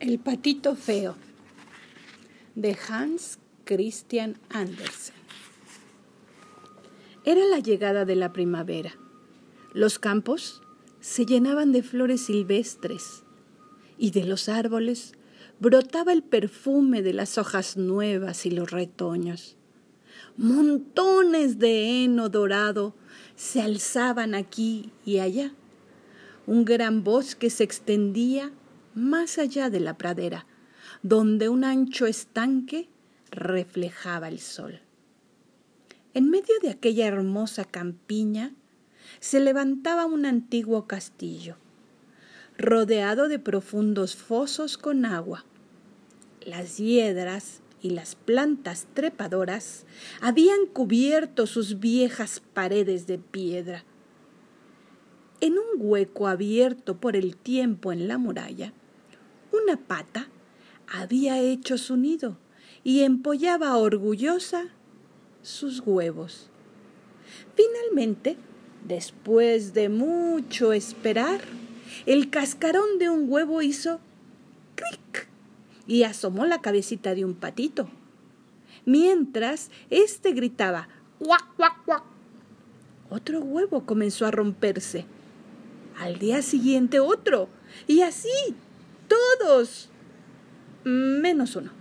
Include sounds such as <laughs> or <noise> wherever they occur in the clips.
El patito feo de Hans Christian Andersen. Era la llegada de la primavera. Los campos se llenaban de flores silvestres y de los árboles brotaba el perfume de las hojas nuevas y los retoños. Montones de heno dorado se alzaban aquí y allá. Un gran bosque se extendía más allá de la pradera, donde un ancho estanque reflejaba el sol. En medio de aquella hermosa campiña se levantaba un antiguo castillo, rodeado de profundos fosos con agua. Las hiedras y las plantas trepadoras habían cubierto sus viejas paredes de piedra. En un hueco abierto por el tiempo en la muralla, una pata había hecho su nido y empollaba orgullosa sus huevos. Finalmente, después de mucho esperar, el cascarón de un huevo hizo cric y asomó la cabecita de un patito. Mientras éste gritaba cuac, cuac, cuac. Otro huevo comenzó a romperse. Al día siguiente otro. Y así todos, menos uno.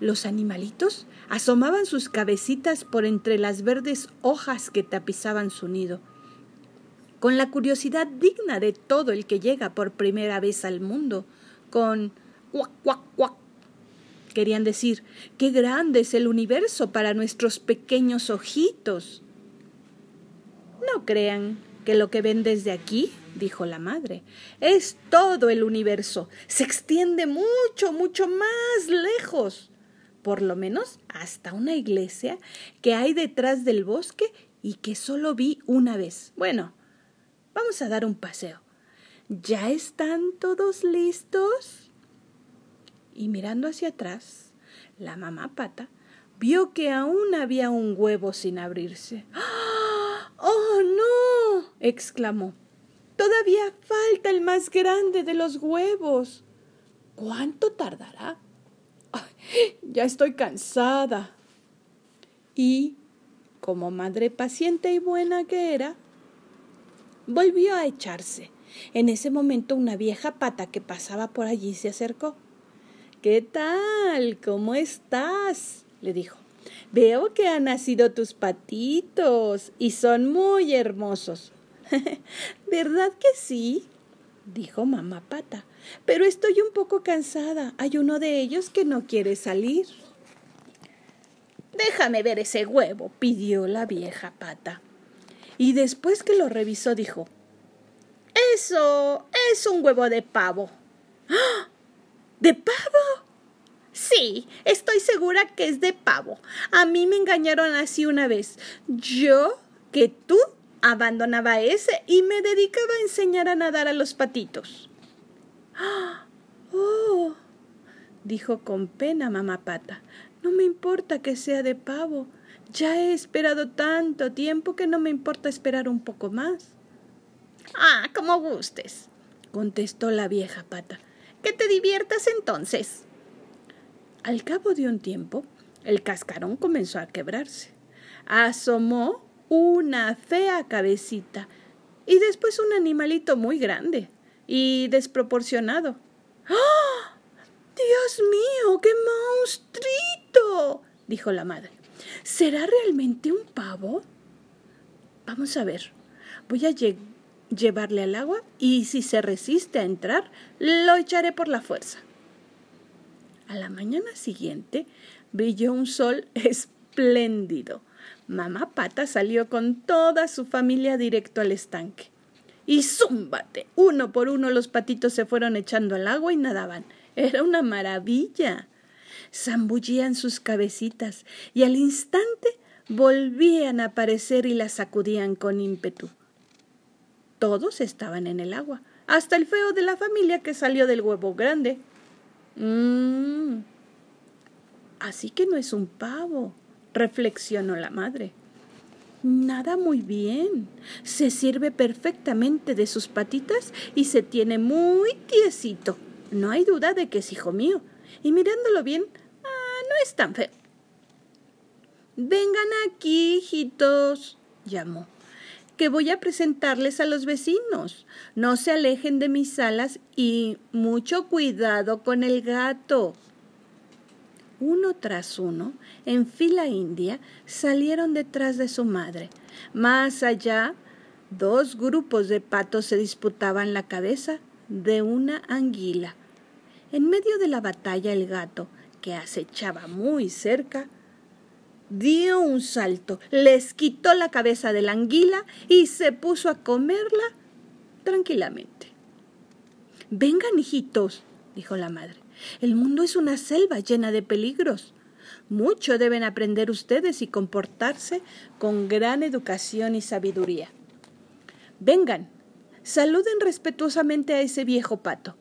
Los animalitos asomaban sus cabecitas por entre las verdes hojas que tapizaban su nido, con la curiosidad digna de todo el que llega por primera vez al mundo, con cuac, cuac, cuac. Querían decir, qué grande es el universo para nuestros pequeños ojitos. No crean que lo que ven desde aquí dijo la madre. Es todo el universo. Se extiende mucho, mucho más lejos. Por lo menos hasta una iglesia que hay detrás del bosque y que solo vi una vez. Bueno, vamos a dar un paseo. ¿Ya están todos listos? Y mirando hacia atrás, la mamá pata vio que aún había un huevo sin abrirse. <gasps> ¡Oh, no! exclamó. Todavía falta el más grande de los huevos. ¿Cuánto tardará? ya estoy cansada. Y, como madre paciente y buena que era, volvió a echarse. En ese momento una vieja pata que pasaba por allí se acercó. ¿Qué tal? ¿Cómo estás? le dijo. Veo que han nacido tus patitos y son muy hermosos. <laughs> ¿Verdad que sí? dijo mamá pata. Pero estoy un poco cansada. Hay uno de ellos que no quiere salir. Déjame ver ese huevo, pidió la vieja pata. Y después que lo revisó dijo, Eso es un huevo de pavo. ¡Ah! ¿De pavo? Sí, estoy segura que es de pavo. A mí me engañaron así una vez. Yo que tú abandonaba ese y me dedicaba a enseñar a nadar a los patitos. ¡Oh! dijo con pena mamá pata. No me importa que sea de pavo. Ya he esperado tanto tiempo que no me importa esperar un poco más. Ah, como gustes, contestó la vieja pata. Que te diviertas entonces. Al cabo de un tiempo, el cascarón comenzó a quebrarse. Asomó una fea cabecita y después un animalito muy grande y desproporcionado. ¡Ah! Dios mío, qué monstruito, dijo la madre. ¿Será realmente un pavo? Vamos a ver. Voy a llevarle al agua y si se resiste a entrar, lo echaré por la fuerza. A la mañana siguiente brilló un sol <laughs> espléndido Mamá Pata salió con toda su familia directo al estanque. Y zúmbate. Uno por uno los patitos se fueron echando al agua y nadaban. Era una maravilla. Zambullían sus cabecitas y al instante volvían a aparecer y las sacudían con ímpetu. Todos estaban en el agua, hasta el feo de la familia que salió del huevo grande. Mmm. Así que no es un pavo, reflexionó la madre. Nada muy bien. Se sirve perfectamente de sus patitas y se tiene muy tiesito. No hay duda de que es hijo mío. Y mirándolo bien, ah, no es tan feo. Vengan aquí, hijitos, llamó, que voy a presentarles a los vecinos. No se alejen de mis alas y mucho cuidado con el gato. Uno tras uno, en fila india, salieron detrás de su madre. Más allá, dos grupos de patos se disputaban la cabeza de una anguila. En medio de la batalla el gato, que acechaba muy cerca, dio un salto, les quitó la cabeza de la anguila y se puso a comerla tranquilamente. Vengan, hijitos, dijo la madre. El mundo es una selva llena de peligros. Mucho deben aprender ustedes y comportarse con gran educación y sabiduría. Vengan, saluden respetuosamente a ese viejo pato.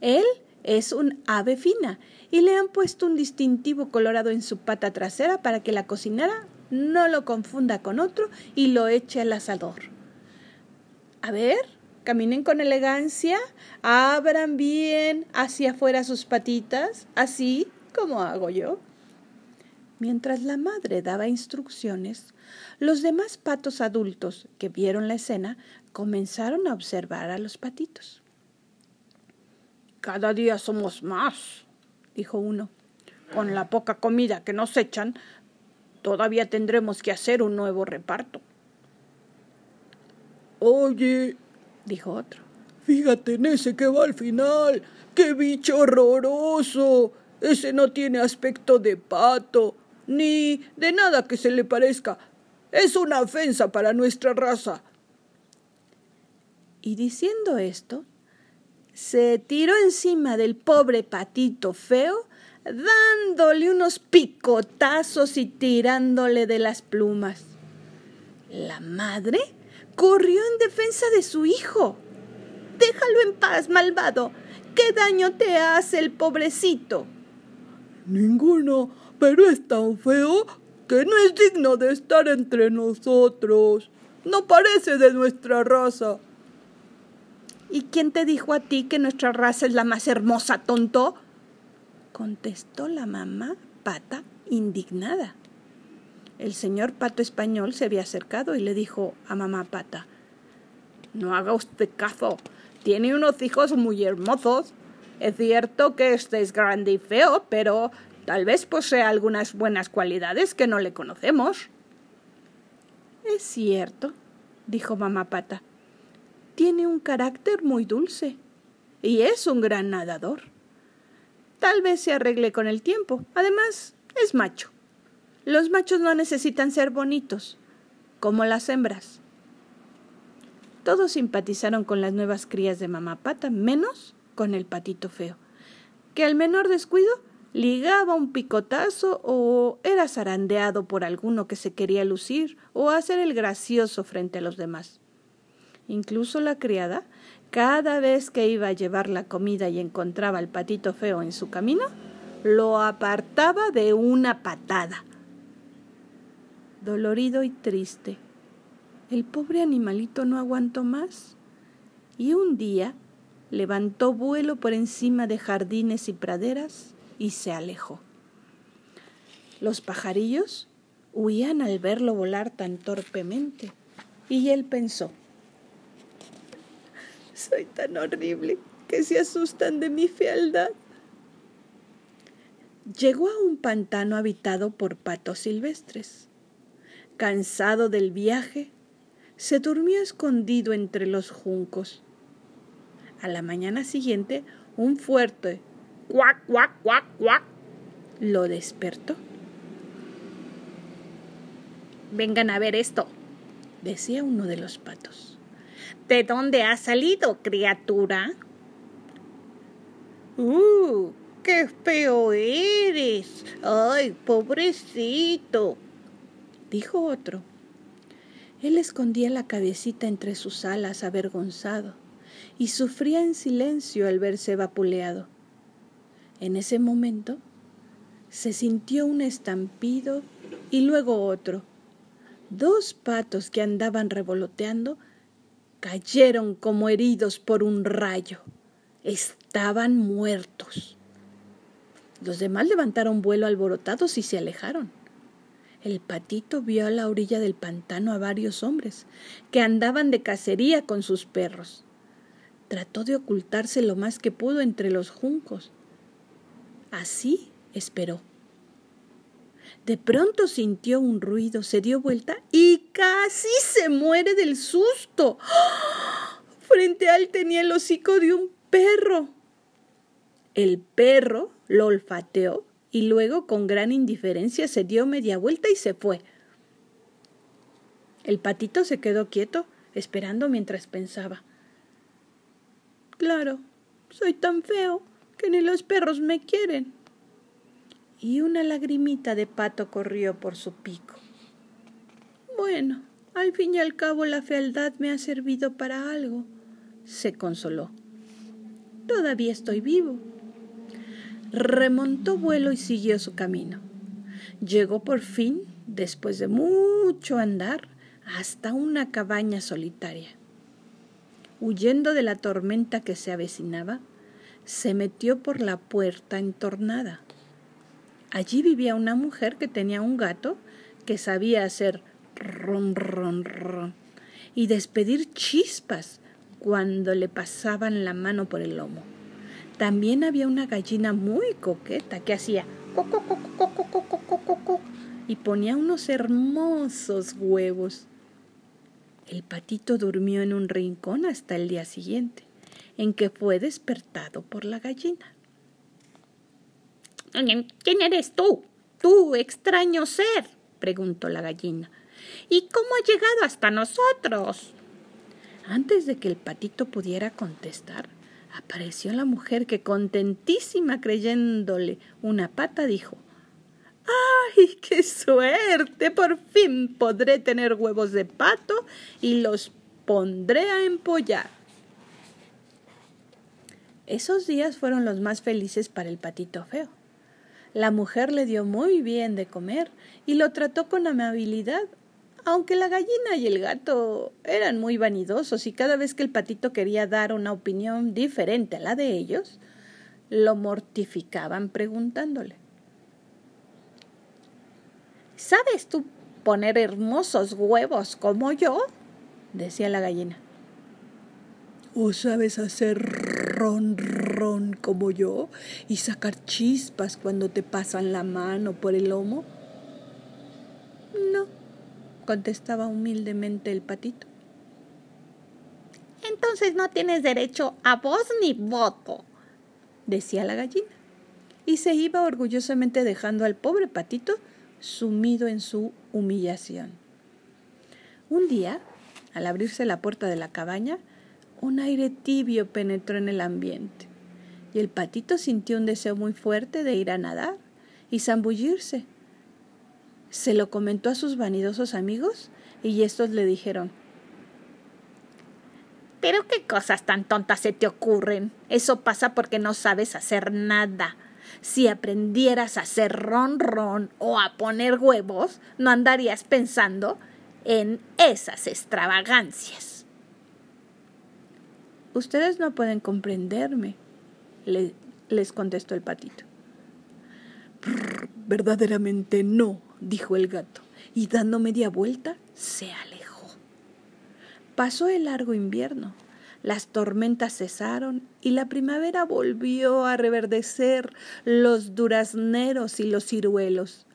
Él es un ave fina y le han puesto un distintivo colorado en su pata trasera para que la cocinera no lo confunda con otro y lo eche al asador. A ver, caminen con elegancia, abran bien hacia afuera sus patitas, así como hago yo. Mientras la madre daba instrucciones, los demás patos adultos que vieron la escena comenzaron a observar a los patitos. Cada día somos más, dijo uno. Con la poca comida que nos echan, todavía tendremos que hacer un nuevo reparto. Oye, dijo otro, fíjate en ese que va al final. ¡Qué bicho horroroso! Ese no tiene aspecto de pato, ni de nada que se le parezca. Es una ofensa para nuestra raza. Y diciendo esto, se tiró encima del pobre patito feo, dándole unos picotazos y tirándole de las plumas. La madre corrió en defensa de su hijo. Déjalo en paz, malvado. ¿Qué daño te hace el pobrecito? Ninguno, pero es tan feo que no es digno de estar entre nosotros. No parece de nuestra raza. ¿Y quién te dijo a ti que nuestra raza es la más hermosa, tonto? contestó la mamá pata indignada. El señor pato español se había acercado y le dijo a mamá pata No haga usted caso. Tiene unos hijos muy hermosos. Es cierto que este es grande y feo, pero tal vez posee algunas buenas cualidades que no le conocemos. Es cierto, dijo mamá pata tiene un carácter muy dulce y es un gran nadador. Tal vez se arregle con el tiempo. Además, es macho. Los machos no necesitan ser bonitos, como las hembras. Todos simpatizaron con las nuevas crías de mamá pata, menos con el patito feo, que al menor descuido ligaba un picotazo o era zarandeado por alguno que se quería lucir o hacer el gracioso frente a los demás. Incluso la criada, cada vez que iba a llevar la comida y encontraba al patito feo en su camino, lo apartaba de una patada. Dolorido y triste, el pobre animalito no aguantó más y un día levantó vuelo por encima de jardines y praderas y se alejó. Los pajarillos huían al verlo volar tan torpemente y él pensó, soy tan horrible que se asustan de mi fealdad. Llegó a un pantano habitado por patos silvestres. Cansado del viaje, se durmió escondido entre los juncos. A la mañana siguiente, un fuerte cuac, cuac, cuac, cuac lo despertó. Vengan a ver esto, decía uno de los patos. ¿De dónde has salido, criatura? ¡Uh! ¡Qué feo eres! ¡Ay, pobrecito! Dijo otro. Él escondía la cabecita entre sus alas avergonzado y sufría en silencio al verse vapuleado. En ese momento se sintió un estampido y luego otro. Dos patos que andaban revoloteando cayeron como heridos por un rayo. Estaban muertos. Los demás levantaron vuelo alborotados y se alejaron. El patito vio a la orilla del pantano a varios hombres que andaban de cacería con sus perros. Trató de ocultarse lo más que pudo entre los juncos. Así esperó. De pronto sintió un ruido, se dio vuelta y casi se muere del susto. Frente a él tenía el hocico de un perro. El perro lo olfateó y luego con gran indiferencia se dio media vuelta y se fue. El patito se quedó quieto, esperando mientras pensaba. Claro, soy tan feo que ni los perros me quieren. Y una lagrimita de pato corrió por su pico. Bueno, al fin y al cabo la fealdad me ha servido para algo, se consoló. Todavía estoy vivo remontó vuelo y siguió su camino. Llegó por fin, después de mucho andar, hasta una cabaña solitaria. Huyendo de la tormenta que se avecinaba, se metió por la puerta entornada. Allí vivía una mujer que tenía un gato que sabía hacer ron, ron, ron y despedir chispas cuando le pasaban la mano por el lomo. También había una gallina muy coqueta que hacía y ponía unos hermosos huevos. El patito durmió en un rincón hasta el día siguiente, en que fue despertado por la gallina. ¿Quién eres tú? Tú, extraño ser, preguntó la gallina. ¿Y cómo ha llegado hasta nosotros? Antes de que el patito pudiera contestar, apareció la mujer que contentísima creyéndole una pata dijo ¡Ay, qué suerte! Por fin podré tener huevos de pato y los pondré a empollar. Esos días fueron los más felices para el patito feo. La mujer le dio muy bien de comer y lo trató con amabilidad aunque la gallina y el gato eran muy vanidosos y cada vez que el patito quería dar una opinión diferente a la de ellos, lo mortificaban preguntándole. ¿Sabes tú poner hermosos huevos como yo? decía la gallina. ¿O sabes hacer ron ron como yo y sacar chispas cuando te pasan la mano por el lomo? No, contestaba humildemente el patito. Entonces no tienes derecho a voz ni voto, decía la gallina, y se iba orgullosamente dejando al pobre patito sumido en su humillación. Un día, al abrirse la puerta de la cabaña, un aire tibio penetró en el ambiente, y el patito sintió un deseo muy fuerte de ir a nadar y zambullirse se lo comentó a sus vanidosos amigos y estos le dijeron, pero qué cosas tan tontas se te ocurren. Eso pasa porque no sabes hacer nada. Si aprendieras a hacer ron ron o a poner huevos, no andarías pensando en esas extravagancias. Ustedes no pueden comprenderme, les contestó el patito. verdaderamente no, dijo el gato, y dando media vuelta se alejó. Pasó el largo invierno, las tormentas cesaron y la primavera volvió a reverdecer los durazneros y los ciruelos.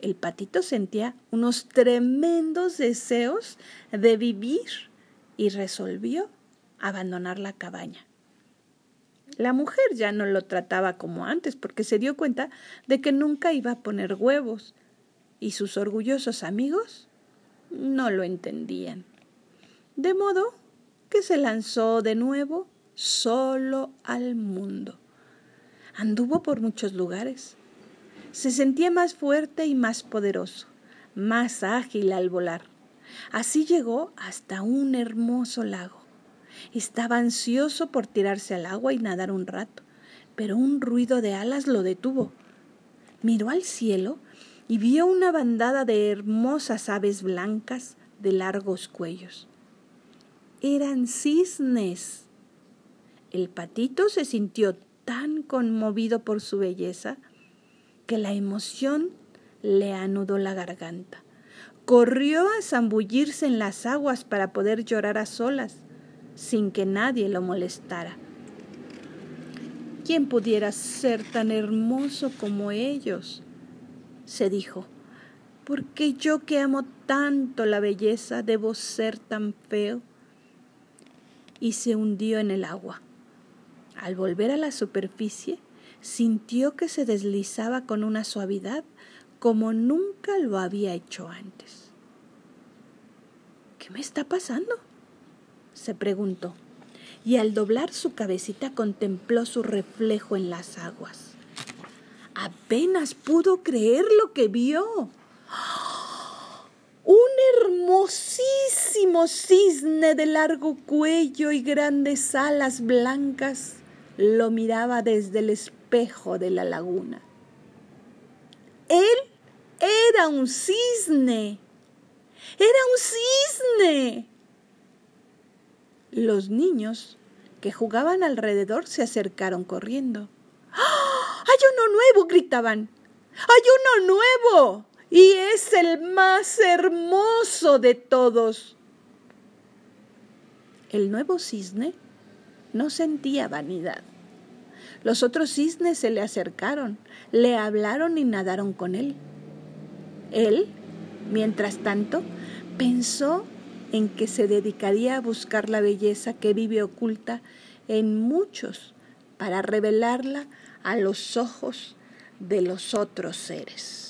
El patito sentía unos tremendos deseos de vivir y resolvió abandonar la cabaña. La mujer ya no lo trataba como antes porque se dio cuenta de que nunca iba a poner huevos y sus orgullosos amigos no lo entendían. De modo que se lanzó de nuevo solo al mundo. Anduvo por muchos lugares. Se sentía más fuerte y más poderoso, más ágil al volar. Así llegó hasta un hermoso lago. Estaba ansioso por tirarse al agua y nadar un rato, pero un ruido de alas lo detuvo. Miró al cielo y vio una bandada de hermosas aves blancas de largos cuellos. Eran cisnes. El patito se sintió tan conmovido por su belleza que la emoción le anudó la garganta. Corrió a zambullirse en las aguas para poder llorar a solas, sin que nadie lo molestara. ¿Quién pudiera ser tan hermoso como ellos? Se dijo. ¿Por qué yo que amo tanto la belleza debo ser tan feo? Y se hundió en el agua. Al volver a la superficie, sintió que se deslizaba con una suavidad como nunca lo había hecho antes. ¿Qué me está pasando? se preguntó, y al doblar su cabecita contempló su reflejo en las aguas. Apenas pudo creer lo que vio. Un hermosísimo cisne de largo cuello y grandes alas blancas lo miraba desde el espejo de la laguna. Él era un cisne. Era un cisne. Los niños que jugaban alrededor se acercaron corriendo. ¡Hay uno nuevo! gritaban. ¡Hay uno nuevo! Y es el más hermoso de todos. El nuevo cisne no sentía vanidad. Los otros cisnes se le acercaron, le hablaron y nadaron con él. Él, mientras tanto, pensó en que se dedicaría a buscar la belleza que vive oculta en muchos para revelarla a los ojos de los otros seres.